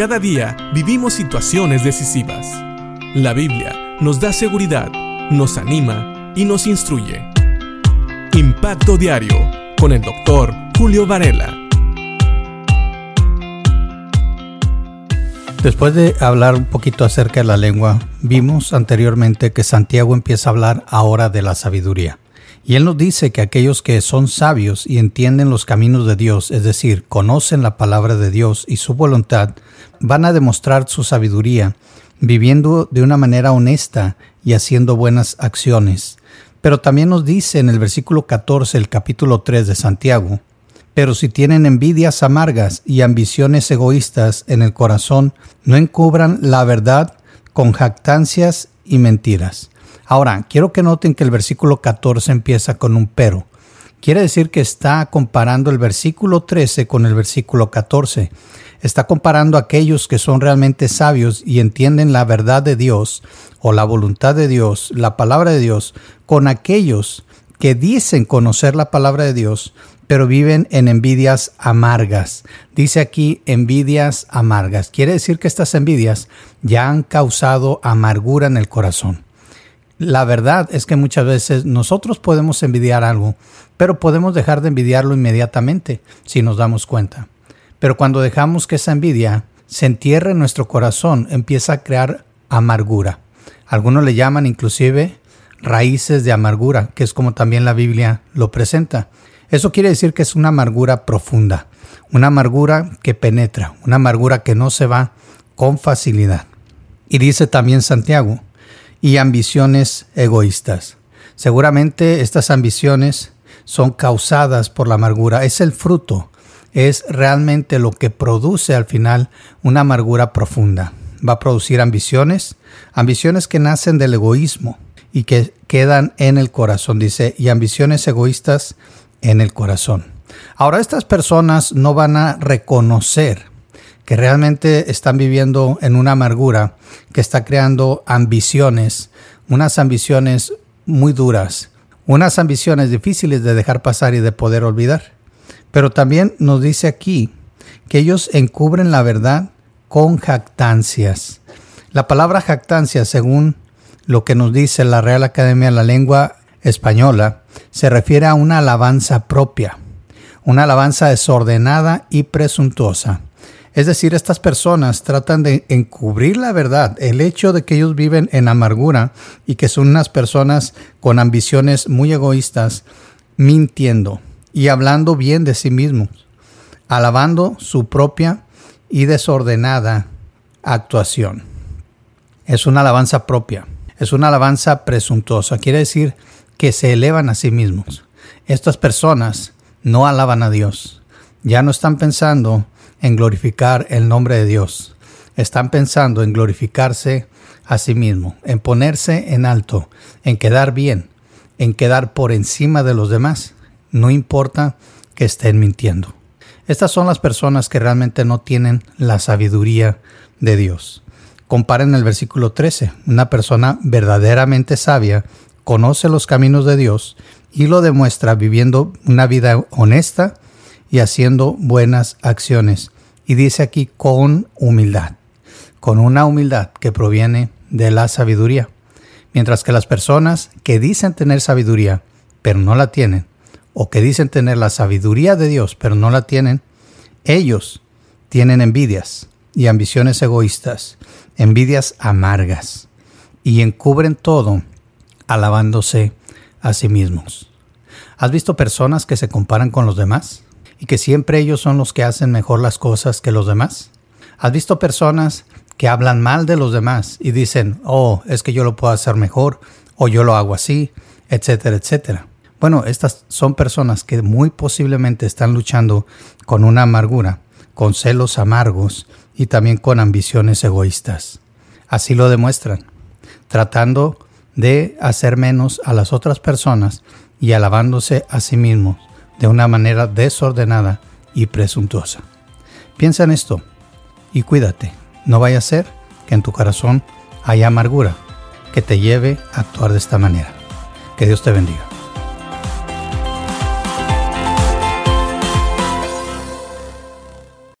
Cada día vivimos situaciones decisivas. La Biblia nos da seguridad, nos anima y nos instruye. Impacto Diario con el doctor Julio Varela. Después de hablar un poquito acerca de la lengua, vimos anteriormente que Santiago empieza a hablar ahora de la sabiduría. Y él nos dice que aquellos que son sabios y entienden los caminos de Dios, es decir, conocen la palabra de Dios y su voluntad, van a demostrar su sabiduría viviendo de una manera honesta y haciendo buenas acciones. Pero también nos dice en el versículo 14, el capítulo 3 de Santiago, pero si tienen envidias amargas y ambiciones egoístas en el corazón, no encubran la verdad con jactancias y mentiras. Ahora, quiero que noten que el versículo 14 empieza con un pero. Quiere decir que está comparando el versículo 13 con el versículo 14. Está comparando a aquellos que son realmente sabios y entienden la verdad de Dios o la voluntad de Dios, la palabra de Dios, con aquellos que dicen conocer la palabra de Dios, pero viven en envidias amargas. Dice aquí envidias amargas. Quiere decir que estas envidias ya han causado amargura en el corazón. La verdad es que muchas veces nosotros podemos envidiar algo, pero podemos dejar de envidiarlo inmediatamente si nos damos cuenta. Pero cuando dejamos que esa envidia se entierre en nuestro corazón, empieza a crear amargura. Algunos le llaman inclusive raíces de amargura, que es como también la Biblia lo presenta. Eso quiere decir que es una amargura profunda, una amargura que penetra, una amargura que no se va con facilidad. Y dice también Santiago, y ambiciones egoístas. Seguramente estas ambiciones son causadas por la amargura, es el fruto, es realmente lo que produce al final una amargura profunda. Va a producir ambiciones, ambiciones que nacen del egoísmo y que quedan en el corazón, dice, y ambiciones egoístas en el corazón. Ahora estas personas no van a reconocer que realmente están viviendo en una amargura que está creando ambiciones, unas ambiciones muy duras, unas ambiciones difíciles de dejar pasar y de poder olvidar. Pero también nos dice aquí que ellos encubren la verdad con jactancias. La palabra jactancia, según lo que nos dice la Real Academia de la Lengua Española, se refiere a una alabanza propia, una alabanza desordenada y presuntuosa. Es decir, estas personas tratan de encubrir la verdad, el hecho de que ellos viven en amargura y que son unas personas con ambiciones muy egoístas, mintiendo y hablando bien de sí mismos, alabando su propia y desordenada actuación. Es una alabanza propia, es una alabanza presuntuosa, quiere decir que se elevan a sí mismos. Estas personas no alaban a Dios. Ya no están pensando en glorificar el nombre de Dios. Están pensando en glorificarse a sí mismo, en ponerse en alto, en quedar bien, en quedar por encima de los demás. No importa que estén mintiendo. Estas son las personas que realmente no tienen la sabiduría de Dios. Comparen el versículo 13. Una persona verdaderamente sabia conoce los caminos de Dios y lo demuestra viviendo una vida honesta y haciendo buenas acciones. Y dice aquí con humildad, con una humildad que proviene de la sabiduría. Mientras que las personas que dicen tener sabiduría, pero no la tienen, o que dicen tener la sabiduría de Dios, pero no la tienen, ellos tienen envidias y ambiciones egoístas, envidias amargas, y encubren todo alabándose a sí mismos. ¿Has visto personas que se comparan con los demás y que siempre ellos son los que hacen mejor las cosas que los demás? ¿Has visto personas que hablan mal de los demás y dicen, oh, es que yo lo puedo hacer mejor o yo lo hago así, etcétera, etcétera? Bueno, estas son personas que muy posiblemente están luchando con una amargura, con celos amargos y también con ambiciones egoístas. Así lo demuestran, tratando de hacer menos a las otras personas y alabándose a sí mismos de una manera desordenada y presuntuosa. Piensa en esto y cuídate. No vaya a ser que en tu corazón haya amargura que te lleve a actuar de esta manera. Que Dios te bendiga.